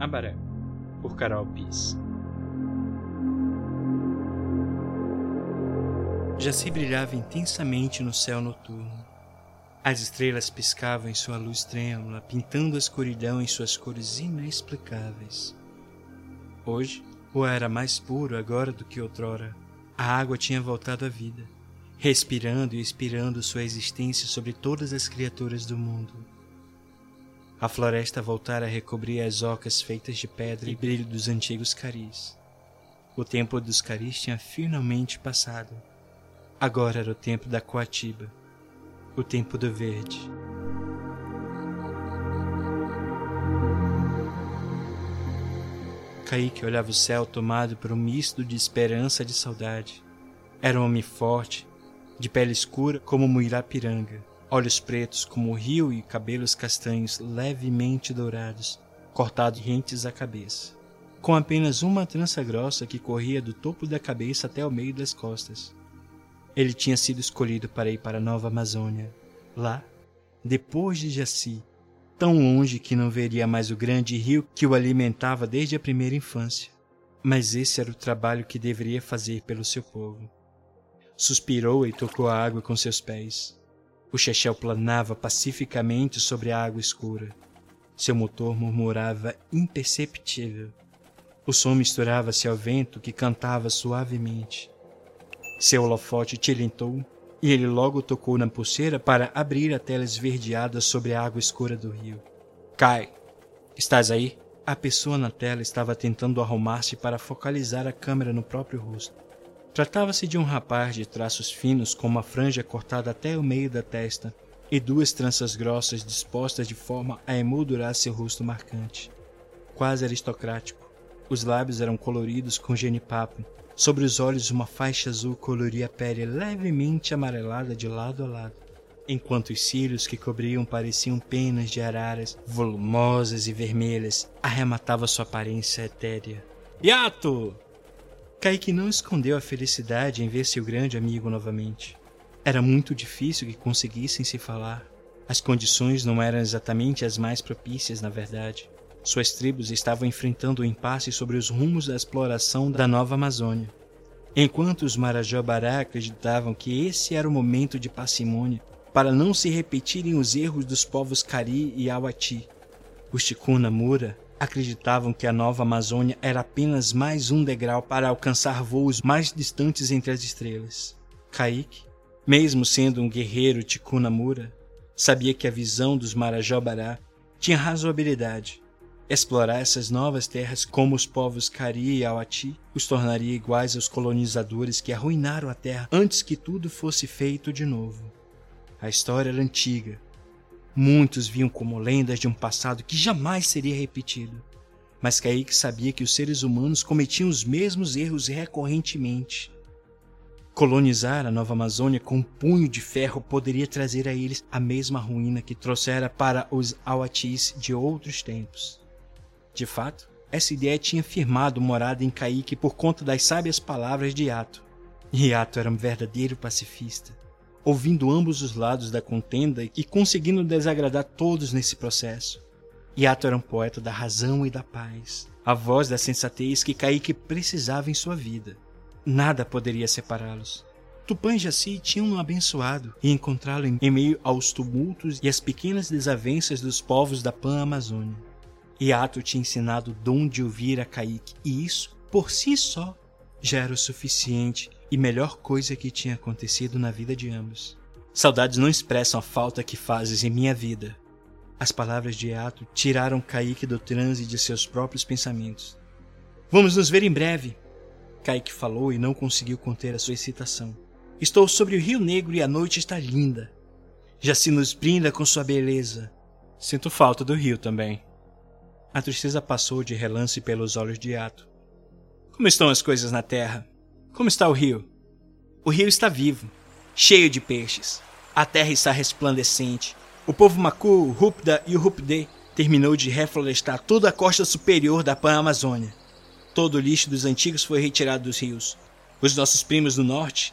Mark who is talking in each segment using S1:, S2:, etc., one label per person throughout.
S1: Abaré, por Carol Pis. Jaci brilhava intensamente no céu noturno. As estrelas piscavam em sua luz trêmula, pintando a escuridão em suas cores inexplicáveis. Hoje, o ar era mais puro agora do que outrora. A água tinha voltado à vida, respirando e expirando sua existência sobre todas as criaturas do mundo. A floresta voltara a recobrir as ocas feitas de pedra e brilho dos antigos caris. O tempo dos caris tinha finalmente passado. Agora era o tempo da coatiba, o tempo do verde. Kaique olhava o céu tomado por um misto de esperança e de saudade. Era um homem forte, de pele escura como Muirapiranga olhos pretos como o rio e cabelos castanhos levemente dourados, cortados rentes à cabeça, com apenas uma trança grossa que corria do topo da cabeça até o meio das costas. Ele tinha sido escolhido para ir para a Nova Amazônia. Lá, depois de Jaci, tão longe que não veria mais o grande rio que o alimentava desde a primeira infância. Mas esse era o trabalho que deveria fazer pelo seu povo. Suspirou e tocou a água com seus pés. O Chechel planava pacificamente sobre a água escura. Seu motor murmurava imperceptível. O som misturava-se ao vento que cantava suavemente. Seu holofote tilintou e ele logo tocou na pulseira para abrir a tela esverdeada sobre a água escura do rio. Cai! Estás aí? A pessoa na tela estava tentando arrumar-se para focalizar a câmera no próprio rosto. Tratava-se de um rapaz de traços finos com uma franja cortada até o meio da testa e duas tranças grossas dispostas de forma a emoldurar seu rosto marcante. Quase aristocrático. Os lábios eram coloridos com genipapo. Sobre os olhos uma faixa azul coloria a pele levemente amarelada de lado a lado, enquanto os cílios que cobriam pareciam penas de araras volumosas e vermelhas arrematavam sua aparência etérea. Yato! Kaique não escondeu a felicidade em ver seu grande amigo novamente. Era muito difícil que conseguissem se falar. As condições não eram exatamente as mais propícias, na verdade. Suas tribos estavam enfrentando o um impasse sobre os rumos da exploração da Nova Amazônia. Enquanto os Marajobará acreditavam que esse era o momento de parcimônia para não se repetirem os erros dos povos Cari e Awati, os Ticuna Mura acreditavam que a Nova Amazônia era apenas mais um degrau para alcançar voos mais distantes entre as estrelas. Kaique, mesmo sendo um guerreiro Ticunamura, sabia que a visão dos Marajobará tinha razoabilidade. Explorar essas novas terras como os povos Cari e Awati os tornaria iguais aos colonizadores que arruinaram a terra antes que tudo fosse feito de novo. A história era antiga, Muitos viam como lendas de um passado que jamais seria repetido. Mas Kaique sabia que os seres humanos cometiam os mesmos erros recorrentemente. Colonizar a Nova Amazônia com um punho de ferro poderia trazer a eles a mesma ruína que trouxera para os Awatis de outros tempos. De fato, essa ideia tinha firmado morada em Kaique por conta das sábias palavras de Yato. E Yato era um verdadeiro pacifista ouvindo ambos os lados da contenda e conseguindo desagradar todos nesse processo. Yato era um poeta da razão e da paz, a voz da sensatez que Kaique precisava em sua vida. Nada poderia separá-los. Tupã e Jaci tinham-no abençoado e encontrá-lo em meio aos tumultos e às pequenas desavenças dos povos da Pan-Amazônia. Yato tinha ensinado o dom de ouvir a Kaique, e isso, por si só, já era o suficiente e melhor coisa que tinha acontecido na vida de ambos. Saudades não expressam a falta que fazes em minha vida. As palavras de Ato tiraram Kaique do transe de seus próprios pensamentos. Vamos nos ver em breve. Kaique falou e não conseguiu conter a sua excitação. Estou sobre o Rio Negro e a noite está linda. Já se nos brinda com sua beleza. Sinto falta do rio também. A tristeza passou de relance pelos olhos de Ato. Como estão as coisas na terra? Como está o rio? O rio está vivo, cheio de peixes. A terra está resplandecente. O povo Macu, o Rupda e o Rupde terminou de reflorestar toda a costa superior da Pan-Amazônia. Todo o lixo dos antigos foi retirado dos rios. Os nossos primos do norte,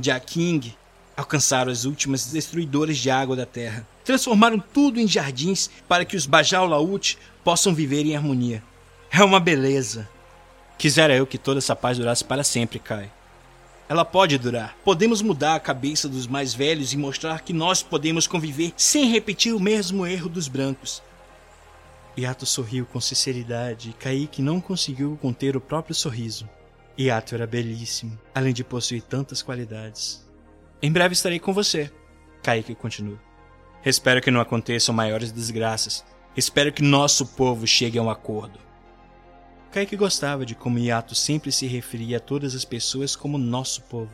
S1: Jaking, alcançaram as últimas destruidoras de água da terra. Transformaram tudo em jardins para que os Bajau Laut possam viver em harmonia. É uma beleza. Quisera eu que toda essa paz durasse para sempre, Kai. Ela pode durar. Podemos mudar a cabeça dos mais velhos e mostrar que nós podemos conviver sem repetir o mesmo erro dos brancos. Yato sorriu com sinceridade e Kaique não conseguiu conter o próprio sorriso. Yato era belíssimo, além de possuir tantas qualidades. Em breve estarei com você, Kaique continuou. Espero que não aconteçam maiores desgraças. Espero que nosso povo chegue a um acordo. Kaique gostava de como Yato sempre se referia a todas as pessoas como nosso povo.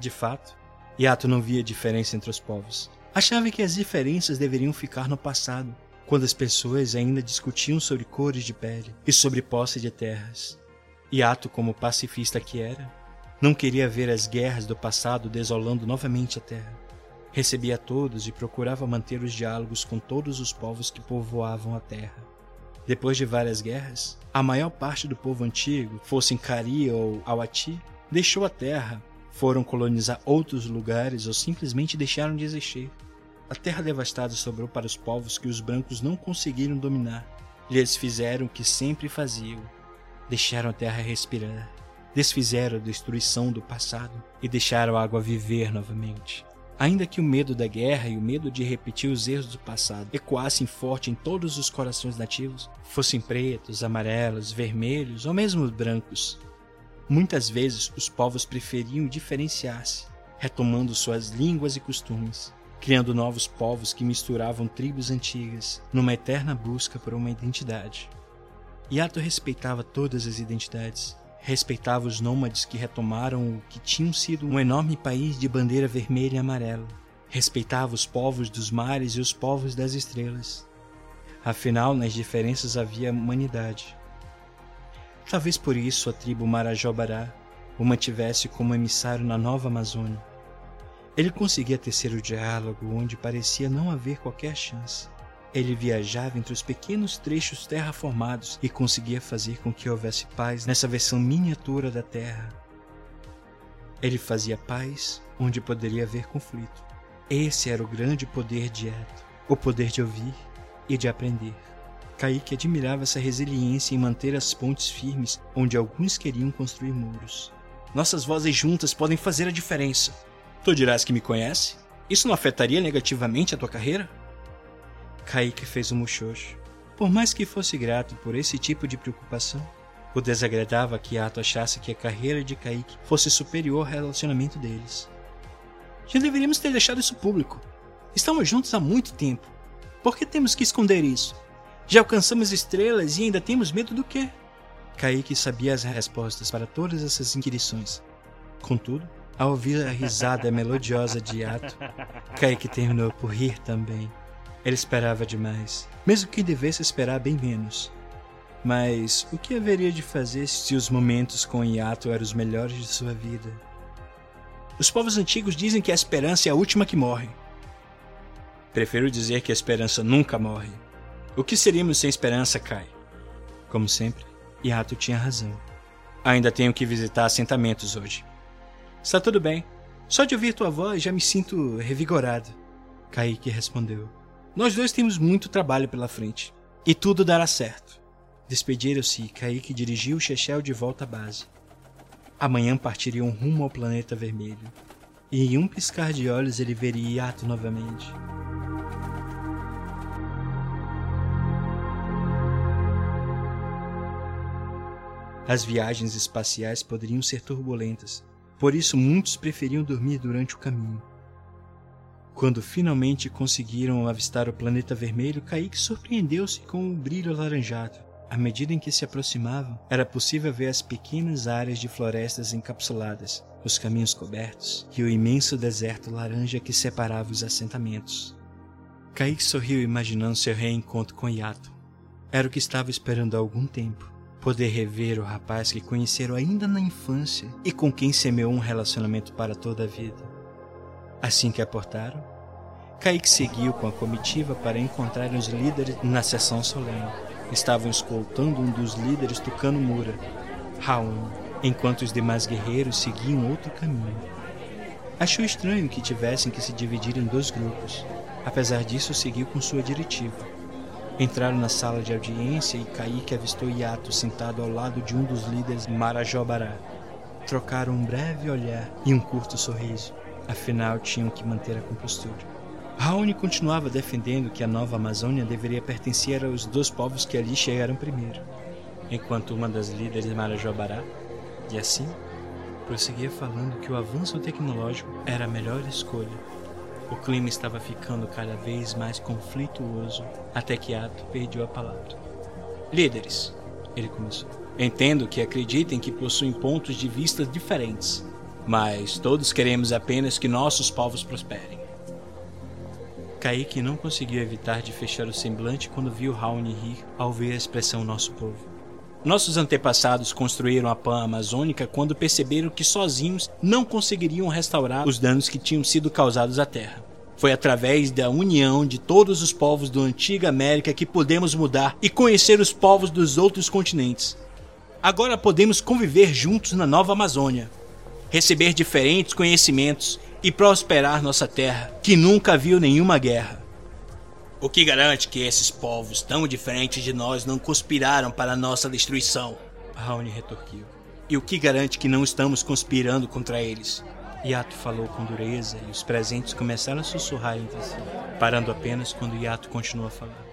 S1: De fato, Yato não via diferença entre os povos. Achava que as diferenças deveriam ficar no passado, quando as pessoas ainda discutiam sobre cores de pele e sobre posse de terras. Yato, como pacifista que era, não queria ver as guerras do passado desolando novamente a terra. Recebia todos e procurava manter os diálogos com todos os povos que povoavam a terra. Depois de várias guerras, a maior parte do povo antigo, fossem Kari ou Awati, deixou a terra, foram colonizar outros lugares ou simplesmente deixaram de existir. A terra devastada sobrou para os povos que os brancos não conseguiram dominar. Eles fizeram o que sempre faziam: deixaram a terra respirar, desfizeram a destruição do passado e deixaram a água viver novamente. Ainda que o medo da guerra e o medo de repetir os erros do passado ecoassem forte em todos os corações nativos, fossem pretos, amarelos, vermelhos ou mesmo brancos, muitas vezes os povos preferiam diferenciar-se, retomando suas línguas e costumes, criando novos povos que misturavam tribos antigas, numa eterna busca por uma identidade. Yato respeitava todas as identidades, respeitava os nômades que retomaram o que tinham sido um enorme país de bandeira vermelha e amarela. Respeitava os povos dos mares e os povos das estrelas. Afinal, nas diferenças havia humanidade. Talvez por isso a tribo Marajobará o mantivesse como emissário na Nova Amazônia. Ele conseguia tecer o diálogo onde parecia não haver qualquer chance. Ele viajava entre os pequenos trechos terraformados e conseguia fazer com que houvesse paz nessa versão miniatura da Terra. Ele fazia paz onde poderia haver conflito. Esse era o grande poder de Eto, o poder de ouvir e de aprender. Kaique admirava essa resiliência em manter as pontes firmes onde alguns queriam construir muros. Nossas vozes juntas podem fazer a diferença. Tu dirás que me conhece? Isso não afetaria negativamente a tua carreira? Kaique fez um muxoxo. Por mais que fosse grato por esse tipo de preocupação, o desagradava que Ato achasse que a carreira de Kaique fosse superior ao relacionamento deles. Já deveríamos ter deixado isso público. Estamos juntos há muito tempo. Por que temos que esconder isso? Já alcançamos estrelas e ainda temos medo do quê? Kaique sabia as respostas para todas essas inquirições. Contudo, ao ouvir a risada melodiosa de Ato, Kaique terminou por rir também. Ele esperava demais, mesmo que devesse esperar bem menos. Mas o que haveria de fazer se os momentos com Yato eram os melhores de sua vida? Os povos antigos dizem que a esperança é a última que morre. Prefiro dizer que a esperança nunca morre. O que seríamos sem esperança, Kai? Como sempre, Yato tinha razão. Ainda tenho que visitar assentamentos hoje. Está tudo bem. Só de ouvir tua voz já me sinto revigorado. Kaique respondeu. Nós dois temos muito trabalho pela frente. E tudo dará certo. Despediram-se e Kaique dirigiu o Chechel de volta à base. Amanhã partiriam rumo ao planeta vermelho. E em um piscar de olhos ele veria Yato novamente. As viagens espaciais poderiam ser turbulentas, por isso muitos preferiam dormir durante o caminho. Quando finalmente conseguiram avistar o planeta vermelho, Kaique surpreendeu-se com o brilho alaranjado. À medida em que se aproximavam, era possível ver as pequenas áreas de florestas encapsuladas, os caminhos cobertos e o imenso deserto laranja que separava os assentamentos. Kaique sorriu imaginando seu reencontro com Yato. Era o que estava esperando há algum tempo. Poder rever o rapaz que conheceram ainda na infância e com quem semeou um relacionamento para toda a vida. Assim que aportaram, Kaique seguiu com a comitiva para encontrar os líderes na sessão solene. Estavam escoltando um dos líderes tocando Mura, Raon, enquanto os demais guerreiros seguiam outro caminho. Achou estranho que tivessem que se dividir em dois grupos. Apesar disso, seguiu com sua diretiva. Entraram na sala de audiência e Kaique avistou Yato sentado ao lado de um dos líderes Marajobará. Trocaram um breve olhar e um curto sorriso. Afinal, tinham que manter a compostura. Raoni continuava defendendo que a nova Amazônia deveria pertencer aos dois povos que ali chegaram primeiro, enquanto uma das líderes Marajobará, e assim, prosseguia falando que o avanço tecnológico era a melhor escolha o clima estava ficando cada vez mais conflituoso até que Ato perdeu a palavra. Líderes, ele começou. Entendo que acreditem que possuem pontos de vista diferentes, mas todos queremos apenas que nossos povos prosperem. Kaique não conseguiu evitar de fechar o semblante quando viu Raoni rir ao ver a expressão nosso povo. Nossos antepassados construíram a Pan Amazônica quando perceberam que sozinhos não conseguiriam restaurar os danos que tinham sido causados à Terra. Foi através da união de todos os povos da antiga América que podemos mudar e conhecer os povos dos outros continentes. Agora podemos conviver juntos na nova Amazônia, receber diferentes conhecimentos e prosperar nossa terra, que nunca viu nenhuma guerra. O que garante que esses povos tão diferentes de nós não conspiraram para nossa destruição? Raoni retorquiu. E o que garante que não estamos conspirando contra eles? Yato falou com dureza e os presentes começaram a sussurrar entre si, parando apenas quando Yato continuou a falar.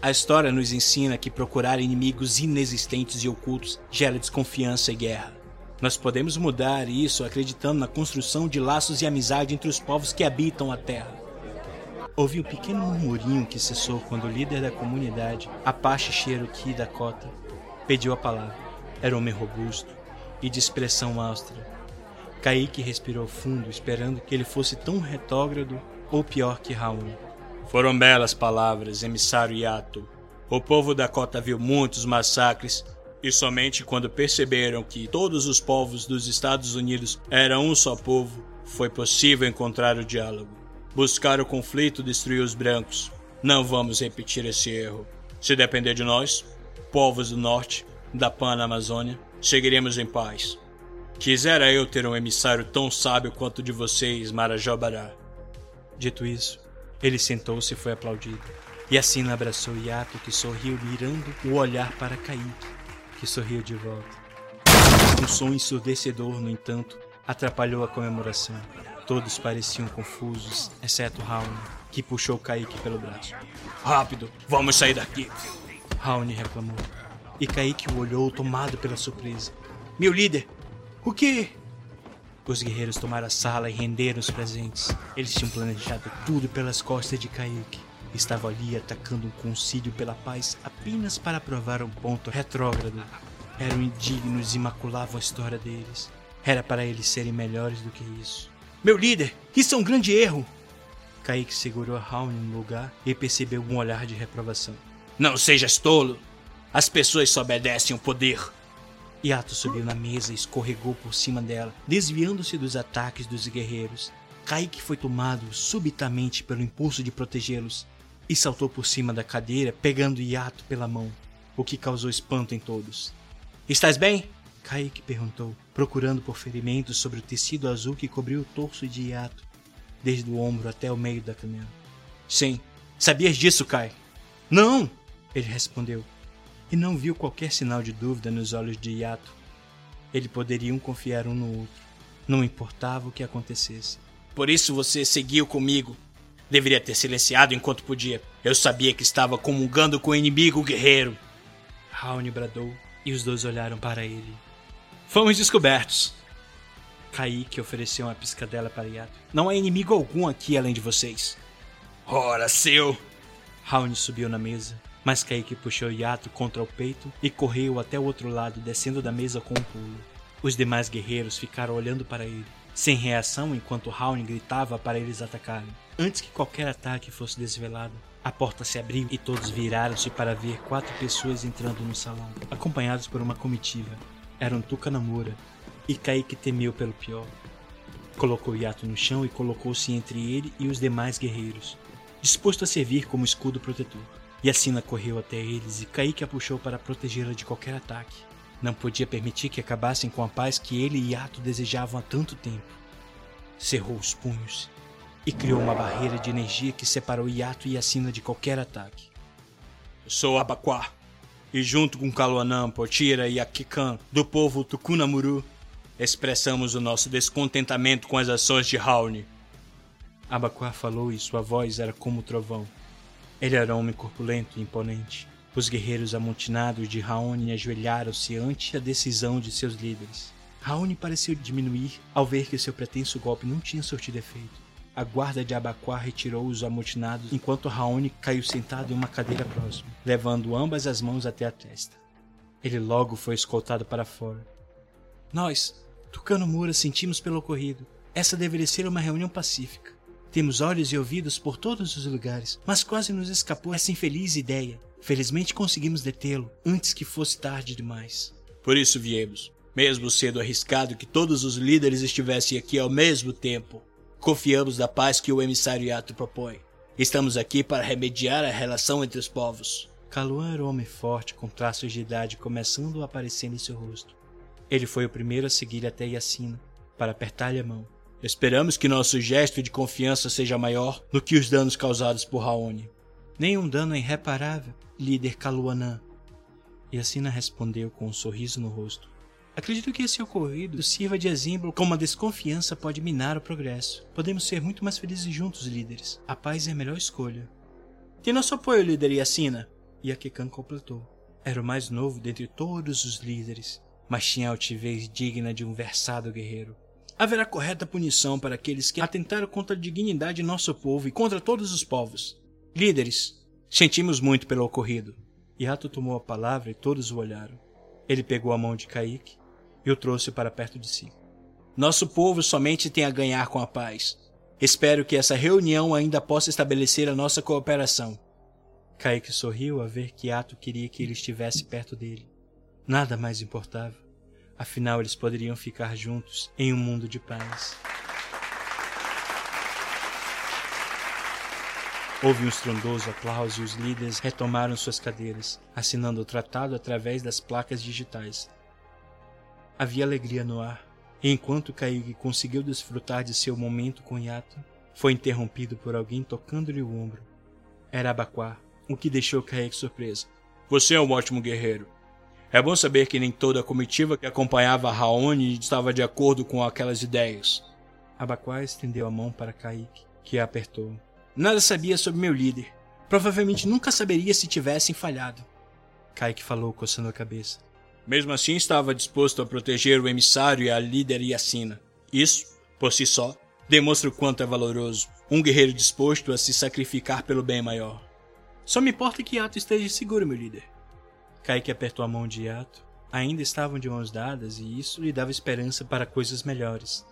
S1: A história nos ensina que procurar inimigos inexistentes e ocultos gera desconfiança e guerra. Nós podemos mudar isso acreditando na construção de laços e amizade entre os povos que habitam a Terra. Houve um pequeno murmurinho que cessou quando o líder da comunidade, Apache Cherokee Dakota, pediu a palavra. Era um homem robusto e de expressão austera. Kaique respirou fundo, esperando que ele fosse tão retrógrado ou pior que Raul. Foram belas palavras, emissário Yato. O povo Dakota viu muitos massacres e somente quando perceberam que todos os povos dos Estados Unidos eram um só povo, foi possível encontrar o diálogo. Buscar o conflito destruir os brancos. Não vamos repetir esse erro. Se depender de nós, povos do norte, da Pana Amazônia, seguiremos em paz. Quisera eu ter um emissário tão sábio quanto de vocês, Marajobará. Dito isso, ele sentou-se e foi aplaudido. E assim abraçou Yato, que sorriu, virando o olhar para Kaique, que sorriu de volta. Um som ensurdecedor, no entanto, atrapalhou a comemoração. Todos pareciam confusos, exceto Raoni, que puxou Kaique pelo braço. Rápido, vamos sair daqui! Raoni reclamou. E Kaique o olhou tomado pela surpresa. Meu líder, o que? Os guerreiros tomaram a sala e renderam os presentes. Eles tinham planejado tudo pelas costas de Kaique. Estavam ali atacando um concílio pela paz apenas para provar um ponto retrógrado. Eram indignos e maculavam a história deles. Era para eles serem melhores do que isso. Meu líder, isso é um grande erro! Kaique segurou a Raul no lugar e percebeu um olhar de reprovação. Não sejas tolo! As pessoas só obedecem ao poder. Yato subiu na mesa e escorregou por cima dela, desviando-se dos ataques dos guerreiros. Kaique foi tomado subitamente pelo impulso de protegê-los e saltou por cima da cadeira, pegando Yato pela mão, o que causou espanto em todos. Estás bem? Kaique perguntou, procurando por ferimentos sobre o tecido azul que cobriu o torso de Yato, desde o ombro até o meio da canela. Sim. Sabias disso, Kai? Não! Ele respondeu, e não viu qualquer sinal de dúvida nos olhos de Yato. Eles poderiam confiar um no outro. Não importava o que acontecesse. Por isso você seguiu comigo. Deveria ter silenciado enquanto podia. Eu sabia que estava comungando com o inimigo guerreiro. Raoni bradou e os dois olharam para ele. Fomos descobertos. Kaique ofereceu uma piscadela para Yato. Não há inimigo algum aqui além de vocês. Ora, seu! Raoni subiu na mesa, mas Kaique puxou Yato contra o peito e correu até o outro lado, descendo da mesa com um pulo. Os demais guerreiros ficaram olhando para ele, sem reação enquanto Raoni gritava para eles atacarem. Antes que qualquer ataque fosse desvelado, a porta se abriu e todos viraram-se para ver quatro pessoas entrando no salão, acompanhados por uma comitiva era um Tucanamura, e Kaique temeu pelo pior. Colocou Yato no chão e colocou-se entre ele e os demais guerreiros, disposto a servir como escudo protetor. Yacina correu até eles e Kaique a puxou para protegê-la de qualquer ataque. Não podia permitir que acabassem com a paz que ele e Yato desejavam há tanto tempo. Cerrou os punhos e criou uma barreira de energia que separou Yato e Yacina de qualquer ataque. Sou Abaquá, e junto com Kaluanã, Potira e Akikan, do povo Tucunamuru, expressamos o nosso descontentamento com as ações de Raoni. Abaquá falou e sua voz era como o trovão. Ele era um homem corpulento e imponente. Os guerreiros amotinados de Raoni ajoelharam-se ante a decisão de seus líderes. Raoni pareceu diminuir ao ver que seu pretenso golpe não tinha surtido efeito. A guarda de Abaquá retirou os amotinados enquanto Raoni caiu sentado em uma cadeira próxima, levando ambas as mãos até a testa. Ele logo foi escoltado para fora. Nós, Tucano Mura, sentimos pelo ocorrido. Essa deveria ser uma reunião pacífica. Temos olhos e ouvidos por todos os lugares, mas quase nos escapou essa infeliz ideia. Felizmente conseguimos detê-lo antes que fosse tarde demais. Por isso viemos, mesmo sendo arriscado que todos os líderes estivessem aqui ao mesmo tempo. Confiamos na paz que o emissário Yato propõe. Estamos aqui para remediar a relação entre os povos. Kaluan era um homem forte, com traços de idade começando a aparecer em seu rosto. Ele foi o primeiro a seguir até Yacina, para apertar-lhe a mão. Esperamos que nosso gesto de confiança seja maior do que os danos causados por Raoni. Nenhum dano é irreparável, líder Kaluanã. E Assina respondeu com um sorriso no rosto. Acredito que esse ocorrido sirva de exemplo como a desconfiança pode minar o progresso. Podemos ser muito mais felizes juntos, líderes. A paz é a melhor escolha. Tem nosso apoio, líder Yacina. E Akekan completou. Era o mais novo dentre todos os líderes, mas tinha altivez digna de um versado guerreiro. Haverá correta punição para aqueles que atentaram contra a dignidade de nosso povo e contra todos os povos. Líderes, sentimos muito pelo ocorrido. Yato tomou a palavra e todos o olharam. Ele pegou a mão de Kaique e o trouxe para perto de si. Nosso povo somente tem a ganhar com a paz. Espero que essa reunião ainda possa estabelecer a nossa cooperação. Kaique sorriu a ver que Yato queria que ele estivesse perto dele. Nada mais importava. Afinal, eles poderiam ficar juntos em um mundo de paz. Houve um estrondoso aplauso e os líderes retomaram suas cadeiras, assinando o tratado através das placas digitais. Havia alegria no ar, e enquanto Kaique conseguiu desfrutar de seu momento com Yato, foi interrompido por alguém tocando-lhe o ombro. Era Abaquá, o que deixou Kaique surpreso. Você é um ótimo guerreiro. É bom saber que nem toda a comitiva que acompanhava Raoni estava de acordo com aquelas ideias. Abaquá estendeu a mão para Kaique, que a apertou. Nada sabia sobre meu líder. Provavelmente nunca saberia se tivessem falhado. Kaique falou, coçando a cabeça. Mesmo assim, estava disposto a proteger o emissário e a líder Yacina. Isso, por si só, demonstra o quanto é valoroso um guerreiro disposto a se sacrificar pelo bem maior. Só me importa que Yato esteja seguro, meu líder. Kaique apertou a mão de Yato. Ainda estavam de mãos dadas e isso lhe dava esperança para coisas melhores.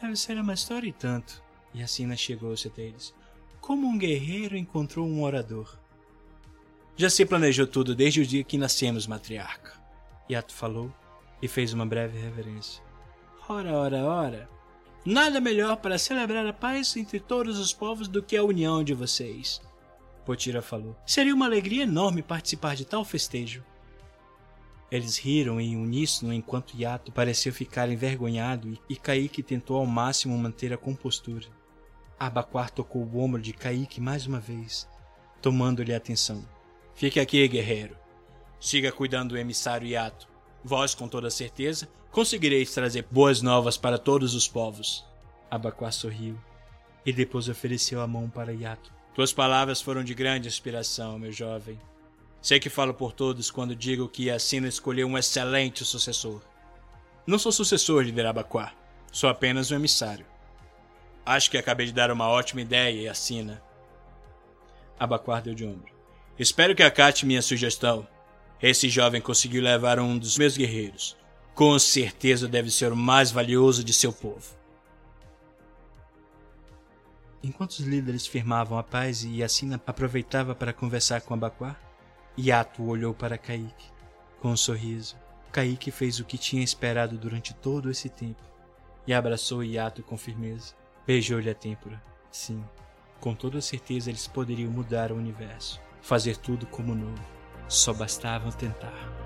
S1: Deve ser uma história e tanto. E Assina chegou-se até eles. Como um guerreiro encontrou um orador. Já se planejou tudo desde o dia que nascemos, matriarca. Yato falou e fez uma breve reverência. Ora, ora, ora. Nada melhor para celebrar a paz entre todos os povos do que a união de vocês. Potira falou. Seria uma alegria enorme participar de tal festejo. Eles riram em uníssono enquanto Yato pareceu ficar envergonhado e Kaique tentou ao máximo manter a compostura. Abaquar tocou o ombro de Kaique mais uma vez, tomando-lhe atenção. Fique aqui, guerreiro. Siga cuidando do emissário Yato. Vós, com toda certeza, conseguireis trazer boas novas para todos os povos. Abaquar sorriu e depois ofereceu a mão para Yato. Tuas palavras foram de grande inspiração, meu jovem. Sei que falo por todos quando digo que Yacina escolheu um excelente sucessor. Não sou sucessor de Derabaquá, sou apenas um emissário. Acho que acabei de dar uma ótima ideia, Yacina. Abaquar deu de ombro. Espero que acate minha sugestão. Esse jovem conseguiu levar um dos meus guerreiros. Com certeza deve ser o mais valioso de seu povo. Enquanto os líderes firmavam a paz e Yacina aproveitava para conversar com Abaquá, Yato olhou para Kaique com um sorriso. Kaique fez o que tinha esperado durante todo esse tempo e abraçou Yato com firmeza. Beijou-lhe a têmpora. Sim, com toda certeza eles poderiam mudar o universo, fazer tudo como novo. Só bastavam tentar.